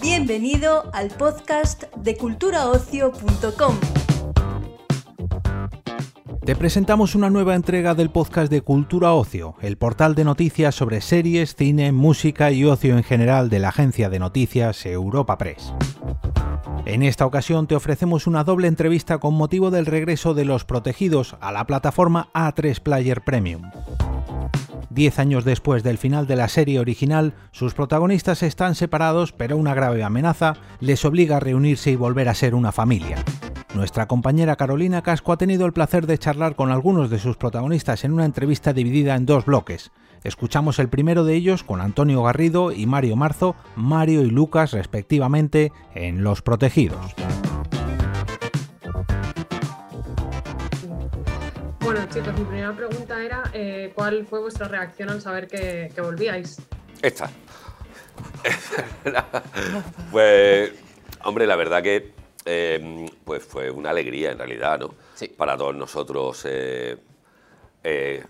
Bienvenido al podcast de culturaocio.com. Te presentamos una nueva entrega del podcast de Cultura Ocio, el portal de noticias sobre series, cine, música y ocio en general de la agencia de noticias Europa Press. En esta ocasión te ofrecemos una doble entrevista con motivo del regreso de Los Protegidos a la plataforma A3 Player Premium. Diez años después del final de la serie original, sus protagonistas están separados, pero una grave amenaza les obliga a reunirse y volver a ser una familia. Nuestra compañera Carolina Casco ha tenido el placer de charlar con algunos de sus protagonistas en una entrevista dividida en dos bloques. Escuchamos el primero de ellos con Antonio Garrido y Mario Marzo, Mario y Lucas respectivamente, en Los Protegidos. Bueno chicos, mi primera pregunta era eh, ¿cuál fue vuestra reacción al saber que, que volvíais? Esta. pues, hombre, la verdad que eh, pues fue una alegría en realidad, ¿no? Sí. Para todos nosotros eh, eh,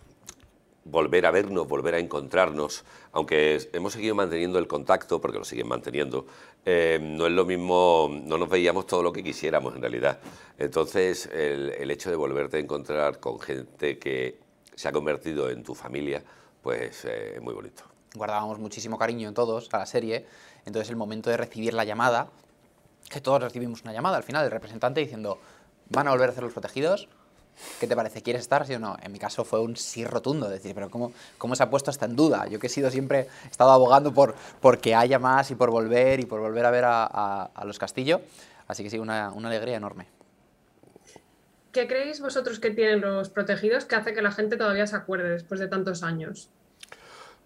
volver a vernos, volver a encontrarnos, aunque hemos seguido manteniendo el contacto, porque lo siguen manteniendo, eh, no es lo mismo, no nos veíamos todo lo que quisiéramos en realidad. Entonces, el, el hecho de volverte a encontrar con gente que se ha convertido en tu familia, pues eh, es muy bonito. Guardábamos muchísimo cariño en todos a la serie, entonces el momento de recibir la llamada, que todos recibimos una llamada al final del representante diciendo, van a volver a hacer los protegidos, ¿qué te parece? ¿Quieres estar, sí o no? En mi caso fue un sí rotundo, decir, pero ¿cómo, cómo se ha puesto hasta en duda? Yo que he sido siempre, he estado abogando por, por que haya más y por volver y por volver a ver a, a- a los Castillo, así que sí, una, una alegría enorme. ¿Qué creéis vosotros que tienen los protegidos que hace que la gente todavía se acuerde después de tantos años?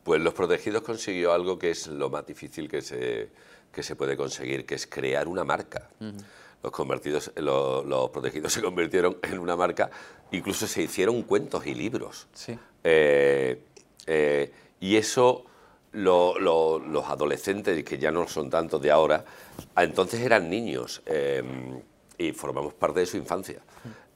Pues Los Protegidos consiguió algo que es lo más difícil que se, que se puede conseguir, que es crear una marca. Los, convertidos, los, los Protegidos se convirtieron en una marca, incluso se hicieron cuentos y libros. Sí. Eh, eh, y eso lo- lo- los adolescentes, que ya no son tantos de ahora, a entonces eran niños eh, y formamos parte de su infancia.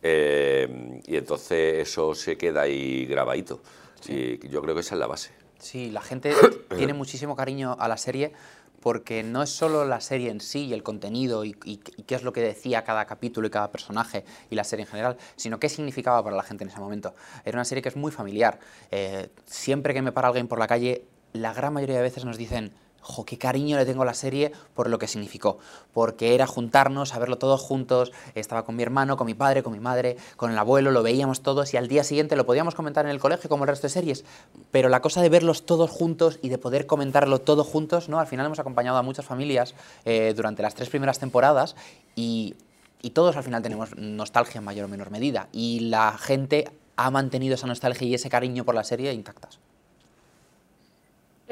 Y entonces eso se queda ahí grabadito. Y yo creo que esa es la base. Sí, la gente tiene muchísimo cariño a la serie porque no es solo la serie en sí y el contenido y, qué es lo que decía cada capítulo y cada personaje y la serie en general, sino qué significaba para la gente en ese momento. Era una serie que es muy familiar. Eh, siempre que me para alguien por la calle, la gran mayoría de veces nos dicen, jo, qué cariño le tengo a la serie por lo que significó. Porque era juntarnos, a verlo todos juntos. Estaba con mi hermano, con mi padre, con mi madre, con el abuelo, lo veíamos todos y al día siguiente lo podíamos comentar en el colegio como el resto de series. Pero la cosa de verlos todos juntos y de poder comentarlo todo juntos, ¿no? Al final hemos acompañado a muchas familias eh, durante las tres primeras temporadas y, y todos al final tenemos nostalgia en mayor o menor medida. Y la gente ha mantenido esa nostalgia y ese cariño por la serie intactas.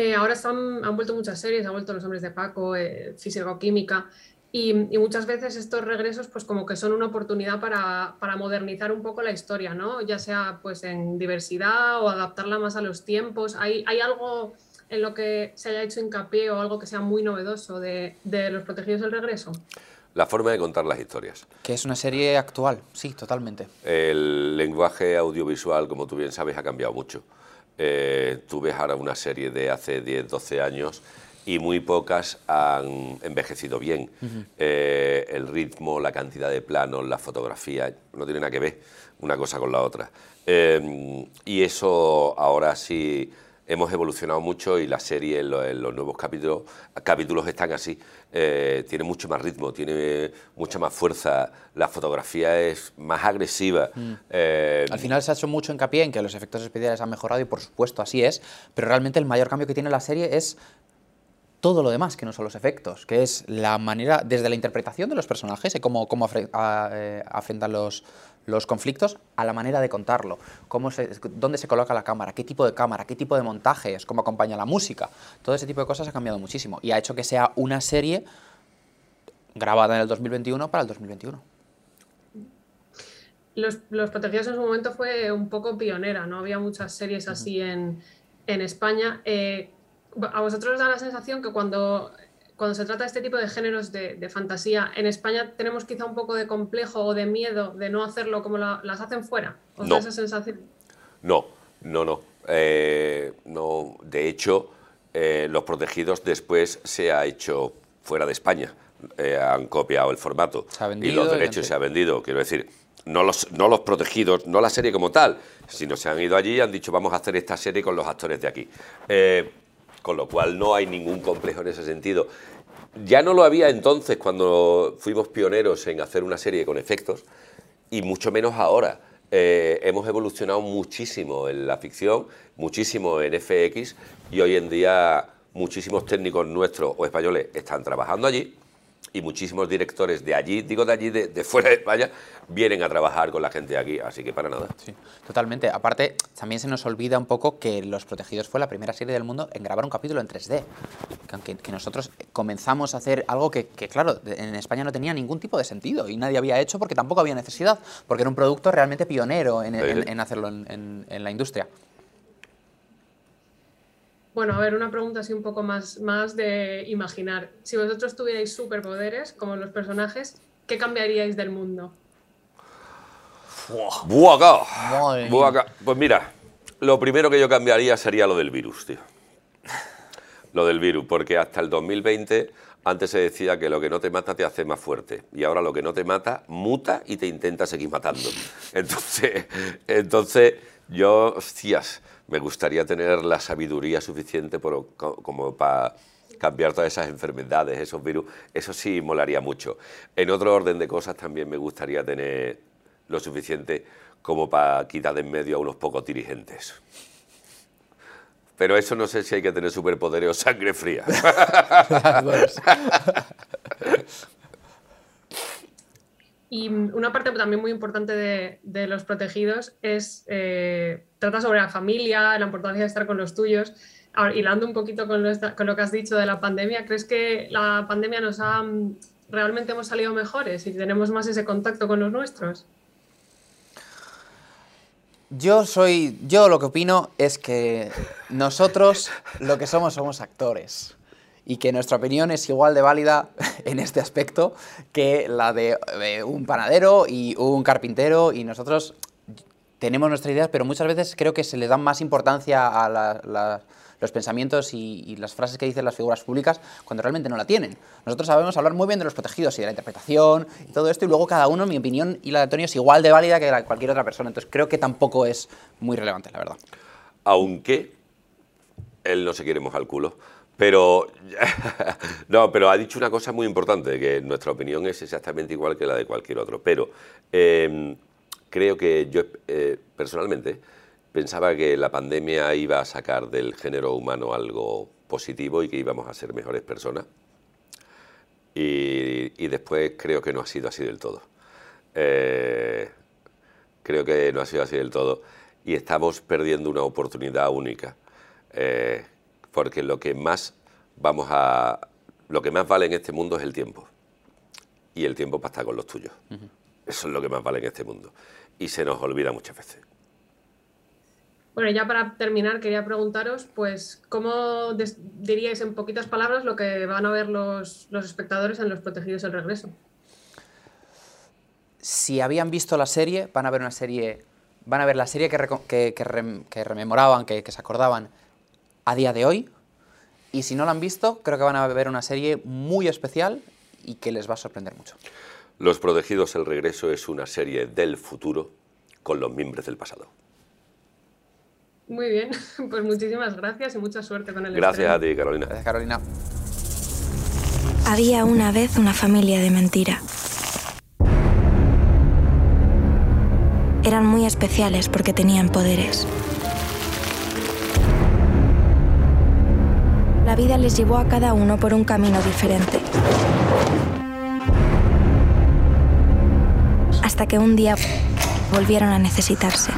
Eh, ahora están, han vuelto muchas series, han vuelto Los Hombres de Paco, eh, Físico-Química, y, y muchas veces estos regresos pues como que son una oportunidad para, para modernizar un poco la historia, ¿no? Ya sea pues en diversidad o adaptarla más a los tiempos. ¿Hay, hay algo en lo que se haya hecho hincapié o algo que sea muy novedoso de, de Los Protegidos del Regreso? La forma de contar las historias. Que es una serie actual, sí, totalmente. El lenguaje audiovisual, como tú bien sabes, ha cambiado mucho. Eh, tú ves ahora una serie de hace 10, 12 años y muy pocas han envejecido bien. Eh, el ritmo, la cantidad de planos, la fotografía, no tiene nada que ver una cosa con la otra. Eh, y eso ahora sí hemos evolucionado mucho y la serie en en los, nuevos capítulos, capítulos están así. Eh, tiene mucho más ritmo, tiene mucha más fuerza, la fotografía es más agresiva. Eh, Al final se ha hecho mucho hincapié en que los efectos especiales han mejorado y por supuesto así es, pero realmente el mayor cambio que tiene la serie es todo lo demás que no son los efectos, que es la manera, desde la interpretación de los personajes, y cómo, cómo afre- a- eh, afrentan los, los conflictos, a la manera de contarlo, cómo se, dónde se coloca la cámara, qué tipo de cámara, qué tipo de montajes, cómo acompaña la música. Todo ese tipo de cosas ha cambiado muchísimo y ha hecho que sea una serie grabada en el 2021 para el 2021. Los, Los Protegidos en su momento fue un poco pionera, no había muchas series así en, en España. Eh, ¿A vosotros os da la sensación que cuando, cuando se trata de este tipo de géneros de, fantasía, en España tenemos quizá un poco de complejo o de miedo de no hacerlo como las hacen fuera. ¿Os no. esa sensación? No, no, no. Eh, no. De hecho, eh, Los Protegidos después se ha hecho fuera de España. Eh, han copiado el formato y los derechos se ha vendido. Quiero decir, no los, no los protegidos, no la serie como tal, sino se han ido allí y han dicho vamos a hacer esta serie con los actores de aquí. Eh, con lo cual no hay ningún complejo en ese sentido. Ya no lo había entonces cuando fuimos pioneros en hacer una serie con efectos y mucho menos ahora. Eh, hemos evolucionado muchísimo en la ficción, muchísimo en FX y hoy en día muchísimos técnicos nuestros o españoles están trabajando allí y muchísimos directores de allí, digo de allí, de, fuera de España, vienen a trabajar con la gente de aquí, así que para nada. Sí, totalmente. Aparte, también se nos olvida un poco que Los Protegidos fue la primera serie del mundo en grabar un capítulo en 3D. Que, que nosotros comenzamos a hacer algo que, claro, en España no tenía ningún tipo de sentido y nadie había hecho porque tampoco había necesidad, porque era un producto realmente pionero en, hacerlo en la industria. Bueno, a ver, una pregunta así un poco más, más de imaginar. Si vosotros tuvierais superpoderes, como los personajes, ¿qué cambiaríais del mundo? Buah, Pues mira, lo primero que yo cambiaría sería lo del virus, tío. Lo del virus, porque hasta el 2020 antes se decía que lo que no te mata te hace más fuerte y ahora lo que no te mata muta y te intenta seguir matando. Entonces, entonces yo, hostias, me gustaría tener la sabiduría suficiente como para cambiar todas esas enfermedades, esos virus, eso sí molaría mucho. En otro orden de cosas también me gustaría tener lo suficiente como para quitar de en medio a unos pocos dirigentes. Pero eso no sé si hay que tener superpoderes o sangre fría. Y una parte también muy importante de, los protegidos es, eh, trata sobre la familia, la importancia de estar con los tuyos. Ahora, hilando un poquito con lo, con lo, que has dicho de la pandemia, ¿crees que la pandemia nos ha, realmente hemos salido mejores y tenemos más ese contacto con los nuestros? Yo soy, yo lo que opino es que nosotros lo que somos somos actores y que nuestra opinión es igual de válida en este aspecto que la de un panadero y un carpintero y nosotros tenemos nuestras ideas, pero muchas veces creo que se le da más importancia a los pensamientos y, las frases que dicen las figuras públicas cuando realmente no la tienen. Nosotros sabemos hablar muy bien de los protegidos y de la interpretación y todo esto, y luego cada uno, mi opinión y la de Antonio, es igual de válida que la de cualquier otra persona. Entonces creo que tampoco es muy relevante, la verdad. Aunque él no se quiere mojar el culo. Pero, no, pero ha dicho una cosa muy importante, que nuestra opinión es exactamente igual que la de cualquier otro. Pero em, creo que yo eh, personalmente pensaba que la pandemia iba a sacar del género humano algo positivo y que íbamos a ser mejores personas. Y, después creo que no ha sido así del todo. Eh, creo que no ha sido así del todo. Y estamos perdiendo una oportunidad única. Eh, porque lo que más vamos a lo que más vale en este mundo es el tiempo. Y el tiempo para estar con los tuyos. Eso es lo que más vale en este mundo. Y se nos olvida muchas veces. Bueno, ya para terminar, quería preguntaros, pues, ¿cómo diríais en poquitas palabras lo que van a ver los, espectadores en Los Protegidos del Regreso? Si habían visto la serie, van a ver una serie, van a ver la serie que, que, rememoraban, que, se acordaban a día de hoy. Y si no la han visto, creo que van a ver una serie muy especial y que les va a sorprender mucho. Los Protegidos el Regreso es una serie del futuro con los miembros del pasado. Muy bien, pues muchísimas gracias y mucha suerte con el Gracias a ti, Carolina. Gracias, Carolina. Había una vez una familia de mentira. Eran muy especiales porque tenían poderes. La vida les llevó a cada uno por un camino diferente. Hasta que un día volvieron a necesitarse.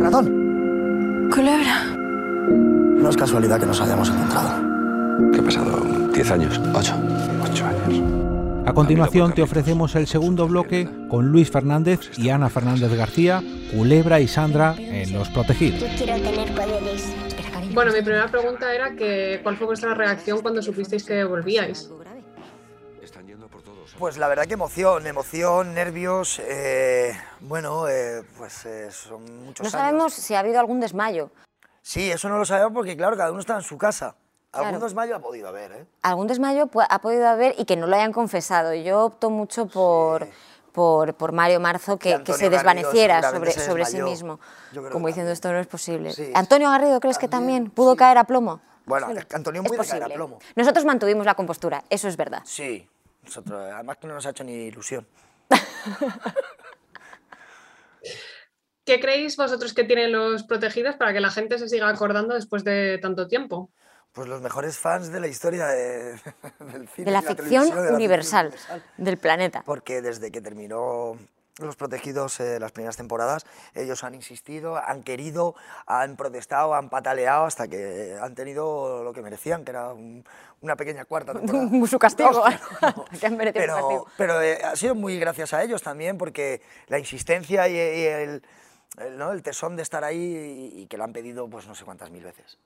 Ratón. Culebra. No es casualidad que nos hayamos encontrado. ¿Qué ha pasado? ¿Diez años? ¿Ocho? Ocho años. A continuación te ofrecemos el segundo bloque con Luis Fernández y Ana Fernández García, Culebra y Sandra en Los Protegidos. Yo quiero tener poderes. Bueno, mi primera pregunta era que cuál fue vuestra reacción cuando supisteis que volvíais. Pues la verdad que emoción, emoción, nervios, eh, bueno, eh, pues eh, son muchos No años. sabemos si ha habido algún desmayo. Sí, eso no lo sabemos porque claro, cada uno está en su casa. Algún desmayo ha podido haber, ¿eh? Algún desmayo ha podido haber y que no lo hayan confesado. Yo opto mucho por, por, por Mario Marzo que, se desvaneciera Garrido sobre, se sobre sí mismo. Como diciendo, también. esto no es posible. Sí. ¿Antonio Garrido crees que También, pudo sí. caer a plomo? Bueno, Sí. Antonio Es puede caer a posible. plomo. Nosotros mantuvimos la compostura, eso es verdad. Sí, nosotros, además que no nos ha hecho ni ilusión. ¿Qué creéis vosotros que tienen los protegidos para que la gente se siga acordando después de tanto tiempo? Pues los mejores fans de la historia de, del cine. De la y ficción universal, del planeta. Porque desde que terminó Los Protegidos eh, las primeras temporadas, ellos han insistido, han querido, han protestado, han pataleado hasta que han tenido lo que merecían, que era un- una pequeña cuarta temporada. Su castigo. No. Que han merecido un pero castigo. pero eh, ha sido muy gracias a ellos también, porque la insistencia y, el, ¿no? el tesón de estar ahí y, y que lo han pedido pues no sé cuántas mil veces.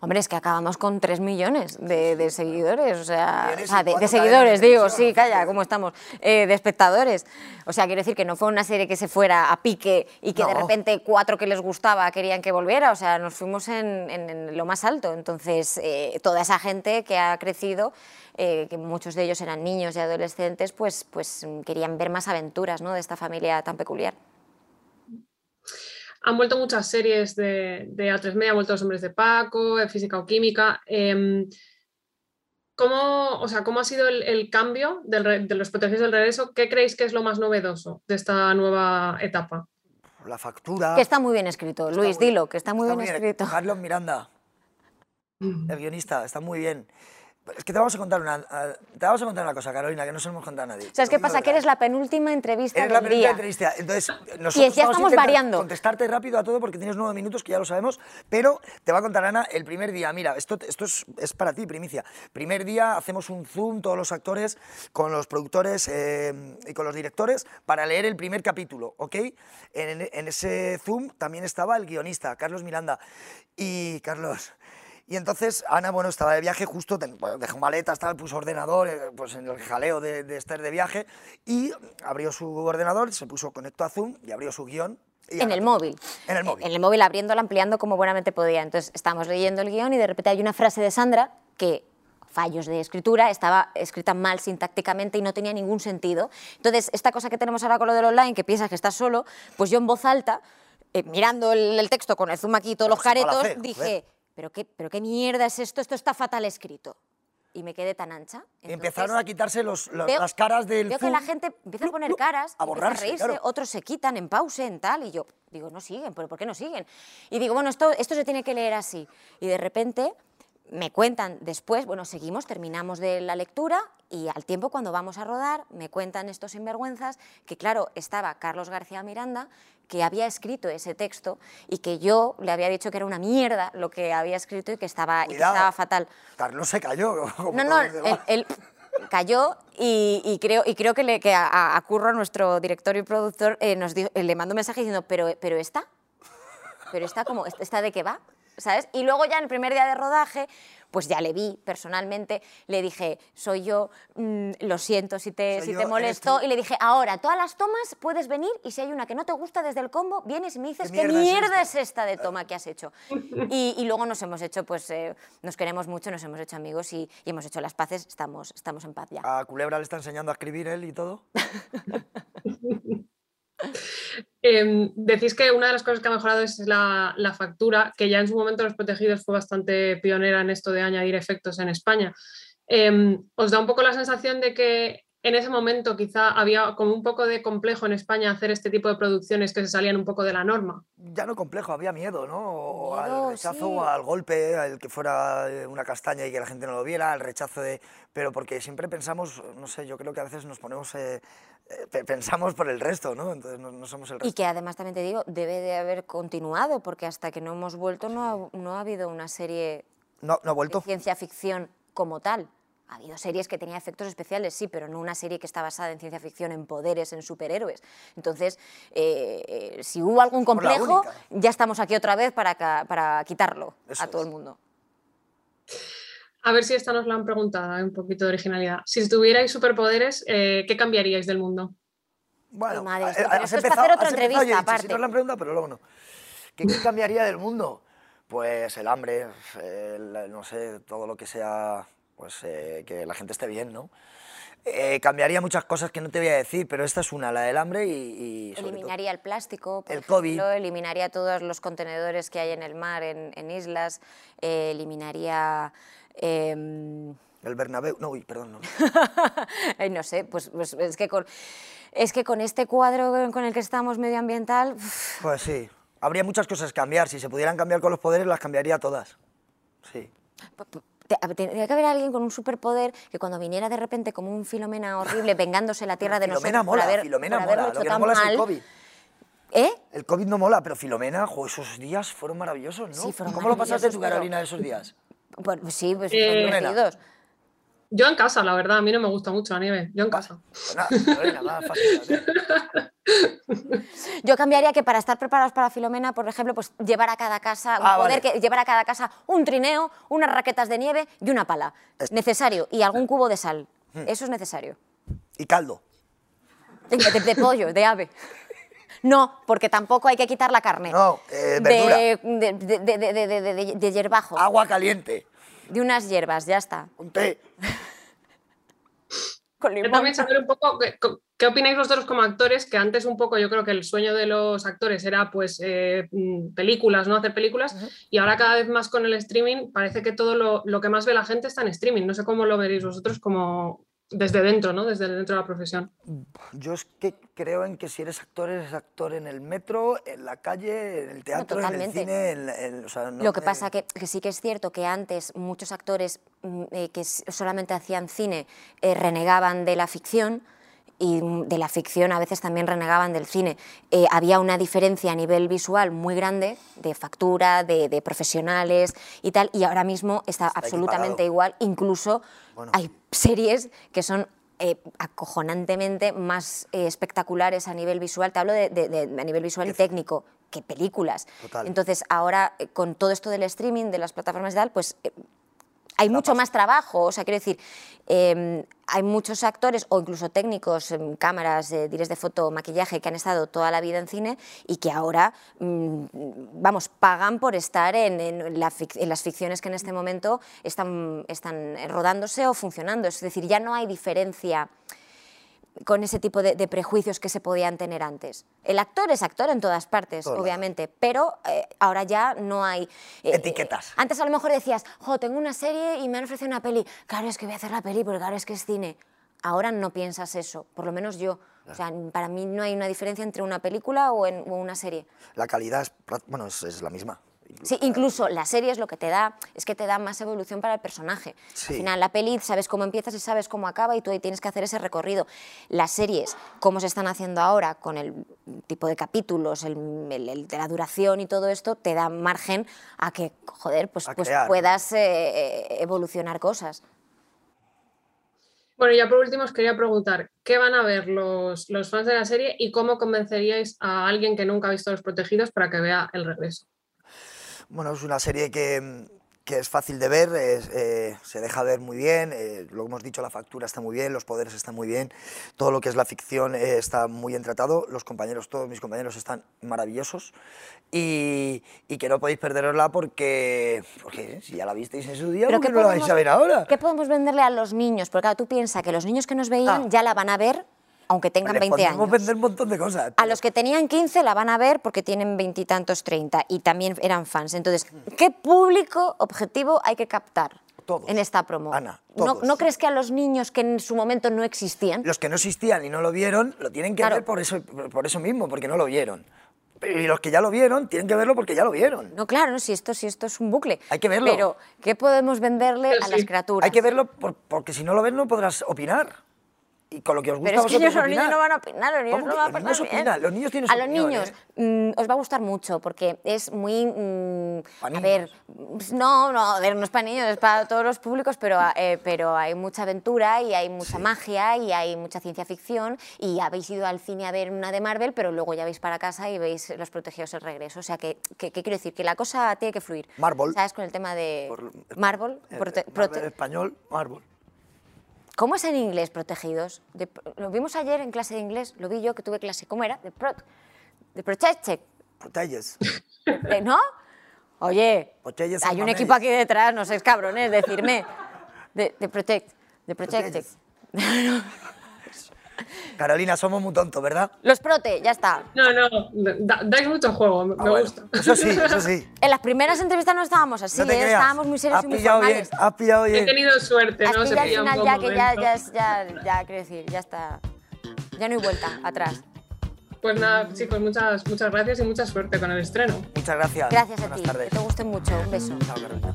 Hombre, es que acabamos con 3 millones de, de seguidores, o sea, o de, seguidores, digo, sí, calla, ¿cómo estamos? Eh, de espectadores. O sea, quiero decir que no fue una serie que se fuera a pique y que de repente cuatro que les gustaba querían que volviera, o sea, nos fuimos en, en- en lo más alto. Entonces, eh, toda esa gente que ha crecido, eh, que muchos de ellos eran niños y adolescentes, pues, pues querían ver más aventuras ¿no? de esta familia tan peculiar. Han vuelto muchas series de, de A3 Media, han vuelto Los Hombres de Paco, eh, Física o Química. em, ¿cómo, o sea, ¿Cómo ha sido el, el cambio del de los protegidos del regreso? ¿Qué creéis que es lo más novedoso de esta nueva etapa? La factura... Que está muy bien escrito, Está Luis, muy- dilo, que está muy está bien escrito. Carlos Miranda, el guionista, está muy bien. Es que te vamos a contar una, te vamos a contar una cosa, Carolina, que no se lo hemos contado a nadie. ¿Sabes qué pasa? Que eres la penúltima entrevista Eres la del primera día. entrevista. Entonces, nosotros ya vamos a estamos intentar variando. Contestarte rápido a todo porque tienes nueve minutos, que ya lo sabemos, pero te va a contar Ana el primer día. Mira, esto, esto es, es para ti, primicia. Primer día hacemos un Zoom, todos los actores, con los productores eh, y con los directores, para leer el primer capítulo, ¿ok? En, en ese Zoom también estaba el guionista, Carlos Miranda. Y Carlos... Y entonces Ana, bueno, estaba de viaje justo, bueno, dejó maletas, tal, puso ordenador, eh, pues en el jaleo de, de estar de viaje, y abrió su ordenador, se puso, conectó a Zoom y abrió su guion. y En Ana el móvil. En el móvil. En el móvil abriéndolo, ampliando como buenamente podía. Entonces estábamos leyendo el guion y de repente hay una frase de Sandra que fallos de escritura, estaba escrita mal sintácticamente y no tenía ningún sentido. Entonces, esta cosa que tenemos ahora con lo del online, que piensas que estás solo, pues yo en voz alta, eh, mirando el, el texto con el zoom aquí y todos los Pero caretos, dije. ¿Pero qué, ¿pero qué mierda es esto? Esto está fatal escrito. Y me quedé tan ancha. Empezaron a quitarse los, los- Veo- las caras del Veo que Zoom. la gente empieza a Plup, poner plup, caras, a empieza borrarse, reírse, claro. otros se quitan en pause, en tal, y yo digo, no siguen, ¿pero por qué no siguen? Y digo, bueno, esto, esto se tiene que leer así. Y de repente me cuentan después, bueno, seguimos, terminamos de la lectura y al tiempo cuando vamos a rodar me cuentan estos sinvergüenzas que claro, estaba Carlos García Miranda que había escrito ese texto y que yo le había dicho que era una mierda lo que había escrito y que estaba, y que Cuidado. estaba fatal. Carlos se cayó. como No, no, él, cayó y, y creo, y creo que, le, que a, a Curro, nuestro director y productor, eh, nos eh, le mandó un mensaje diciendo, pero, pero esta, pero esta, como, ¿esta de qué va? ¿Sabes? Y luego ya en el primer día de rodaje, pues ya le vi personalmente, le dije, soy yo, mm, lo siento si te, Soy si yo, te molesto, y le dije, ahora, todas las tomas puedes venir y si hay una que no te gusta desde el combo, vienes y me dices, ¿Qué ¿qué mierda es esta?". es esta de toma que has hecho? Y, y luego nos hemos hecho, pues eh, nos queremos mucho, nos hemos hecho amigos y, y hemos hecho las paces, estamos, estamos en paz ya. A Culebra le está enseñando a escribir él y todo. Em, decís que una de las cosas que ha mejorado es la, la factura, que ya en su momento Los Protegidos fue bastante pionera en esto de añadir efectos en España. Em, ¿Os da un poco la sensación de que en ese momento quizá había como un poco de complejo en España hacer este tipo de producciones que se salían un poco de la norma? Ya no complejo, había miedo, ¿no? O Miedo, al rechazo, sí. al golpe, al que fuera eh, una castaña y que la gente no lo viera, al rechazo de... Pero porque siempre pensamos, no sé, yo creo que a veces nos ponemos... eh, pensamos por el resto, ¿no? Entonces no, no somos el resto. Y que además también te digo, debe de haber continuado, porque hasta que no hemos vuelto no ha, no ha habido una serie No, no ha de vuelto. ciencia ficción como tal. Ha habido series que tenían efectos especiales, sí, pero no una serie que está basada en ciencia ficción, en poderes, en superhéroes. Entonces, eh, eh, si hubo algún complejo, ya estamos aquí otra vez para, para quitarlo Eso a todo es. el mundo. A ver si esta nos la han preguntado, hay un poquito de originalidad. Si tuvierais superpoderes, eh, ¿qué cambiaríais del mundo? Bueno, madre, eh, esto- eh, pero has esto es para empezado- hacer otra empezado, entrevista, dicho, aparte. Si nos la han preguntado, pero luego no. ¿Qué, qué cambiaría del mundo? Pues el hambre, el- no sé, todo lo que sea, pues eh, que la gente esté bien, ¿no? Eh, cambiaría muchas cosas que no te voy a decir, pero esta es una, la del hambre y... y sobre todo- Eliminaría el plástico, por El ejemplo, COVID. eliminaría todos los contenedores que hay en el mar, en, en islas, eh, eliminaría... em, El Bernabéu, no, uy, perdón, no. No sé, pues, pues es, que con, es que con este cuadro con el que estamos medioambiental, uf, Pues sí, habría muchas cosas que cambiar. Si se pudieran cambiar con los poderes, las cambiaría todas. Sí. te- tendría que haber alguien con un superpoder que cuando viniera de repente como un Filomena horrible vengándose la tierra de Filomena nosotros mola, por, haber, Filomena por mola. hecho Lo que no mola es el mal. COVID. ¿Eh? El COVID no mola, pero Filomena, jo, esos días fueron maravillosos, ¿no? Sí, fueron ¿Cómo lo pasaste maravillosos, pero- Carolina, esos días? Pues, sí, pues Eh. Yo en casa, la verdad, a mí no me gusta mucho la nieve. Yo en casa. Yo cambiaría que para estar preparados para Filomena, por ejemplo, pues llevar a cada casa, un Ah, poder vale. que llevar a cada casa un trineo, unas raquetas de nieve y una pala. Es- Necesario. Y algún cubo de sal. Eso es necesario. Y caldo. De, de- de pollo, de ave. No, porque tampoco hay que quitar la carne. No, eh, verdura. de, de, de, de, de, de- de- de- de hierbajos. Agua caliente. De unas hierbas, ya está. Un té. Con Yo limón. también saber un poco qué, qué opináis vosotros como actores, que antes un poco yo creo que el sueño de los actores era pues eh, mm, películas, no hacer películas, y ahora cada vez más con el streaming parece que todo lo, lo que más ve la gente está en streaming. No sé cómo lo veréis vosotros como desde dentro, ¿no? Desde dentro de la profesión. Yo es que creo en que si eres actor, eres actor en el metro, en la calle, en el teatro, en el totalmente. cine. en la- en- o sea, no Lo que me- pasa que, que sí que es cierto que antes muchos actores mm, eh, que solamente hacían cine eh, renegaban de la ficción y mm, de la ficción a veces también renegaban del cine. Eh, había una diferencia a nivel visual muy grande de factura, de, de profesionales y tal, y ahora mismo está, Está absolutamente equiparado. igual. Incluso Bueno. hay series que son eh, acojonantemente más eh, espectaculares a nivel visual, te hablo de, de- de- a nivel visual y técnico, que películas. Total. Entonces, ahora eh, con todo esto del streaming, de las plataformas y tal, pues hay mucho más trabajo. O sea, quiero decir, eh, hay muchos actores o incluso técnicos, em, cámaras, eh, directores de foto, maquillaje, que han estado toda la vida en cine y que ahora, mm, vamos, pagan por estar en, la fic- en las ficciones que en este momento están rodándose o funcionando. Es decir, ya no hay diferencia con ese tipo de, de prejuicios que se podían tener antes. El actor es actor en todas partes, obviamente, pero eh, ahora ya no hay... eh, Etiquetas. antes a lo mejor decías, jo, tengo una serie y me han ofrecido una peli. Claro, es que voy a hacer la peli porque claro, es que es cine. Ahora no piensas eso, por lo menos yo. O sea, para mí no hay una diferencia entre una película o, en, o una serie. La calidad es, bueno, es, es la misma. Sí, incluso la serie es lo que te da, es que te da más evolución para el personaje. Sí. Al final, la peli sabes cómo empiezas y sabes cómo acaba y tú ahí tienes que hacer ese recorrido. Las series, como se están haciendo ahora, con el tipo de capítulos, el, el- el de la duración y todo esto, te da margen a que, joder, pues, pues puedas eh, eh, evolucionar cosas. Bueno, ya por último os quería preguntar, ¿qué van a ver los, los fans de la serie y cómo convenceríais a alguien que nunca ha visto Los Protegidos para que vea el regreso? Bueno, es una serie que, que es fácil de ver, es, eh, se deja ver muy bien, eh, lo hemos dicho, la factura está muy bien, los poderes están muy bien, todo lo que es la ficción eh, está muy bien tratado, los compañeros, todos mis compañeros están maravillosos y, y que no podéis perderosla porque, porque si ya la visteis en su día, ¿por qué no la vais a ver ahora? ¿Qué podemos venderle a los niños? Porque claro, tú piensas que los niños que nos veían Ah. ya la van a ver aunque tengan Les 20 podemos años. vender un montón de cosas. A los que tenían 15 la van a ver porque tienen veintitantos, 30 y también eran fans. Entonces, ¿qué público objetivo hay que captar Todos. en esta promo? Ana, ¿No, todos. ¿No crees que a los niños que en su momento no existían? Los que no existían y no lo vieron, lo tienen que Claro. ver por eso, por eso mismo, porque no lo vieron. Y los que ya lo vieron, tienen que verlo porque ya lo vieron. No, claro, no, si esto, si esto es un bucle. Hay que verlo. Pero, ¿qué podemos venderle Pero a sí. las criaturas? Hay que verlo por- porque si no lo ves no podrás opinar. Y con lo que os gusta Pero es que a vosotros ellos, los niños no van a opinar, los niños ¿Cómo no van a los niños opinar. opinan? Los niños tienen su A los niños mm, os va a gustar mucho porque es muy... mm, a ver, no, no, a ver, no es para niños, es para todos los públicos, pero, eh, pero hay mucha aventura y hay mucha magia y hay mucha ciencia ficción y habéis ido al cine a ver una de Marvel, pero luego ya vais para casa y veis Los Protegidos el regreso. O sea, que, que- ¿qué quiero decir? Que la cosa tiene que fluir. Marvel. ¿Sabes? Con el tema de Por- Marvel. Eh, prote- prote- Marvel español, Marvel. ¿Cómo es en inglés protegidos? De- lo vimos ayer en clase de inglés, lo vi yo que tuve clase. ¿Cómo era? De, pro, de protected, Protelles. de- ¿no? Oye, hay un equipo aquí detrás, no seis cabrones, decirme. De, de protect, de protected. Carolina, somos muy tontos, ¿verdad? Los prote, ya está. No, no, da- dais mucho juego, me Ah, me bueno, gusta. Eso sí, eso sí. En las primeras entrevistas no estábamos así, no te ¿eh? creas. estábamos muy serios has y muy pillado bien, formales. has pillado He bien. tenido suerte, Has ¿no? Se pillado al final ya que ya, ya, ya, ya, quiero decir, ya está. Ya no hay vuelta atrás. Pues nada, chicos, muchas, muchas gracias y mucha suerte con el estreno. Muchas gracias. Gracias a Buenas ti, tardes. que te guste mucho. Un beso. Chao, Carolina.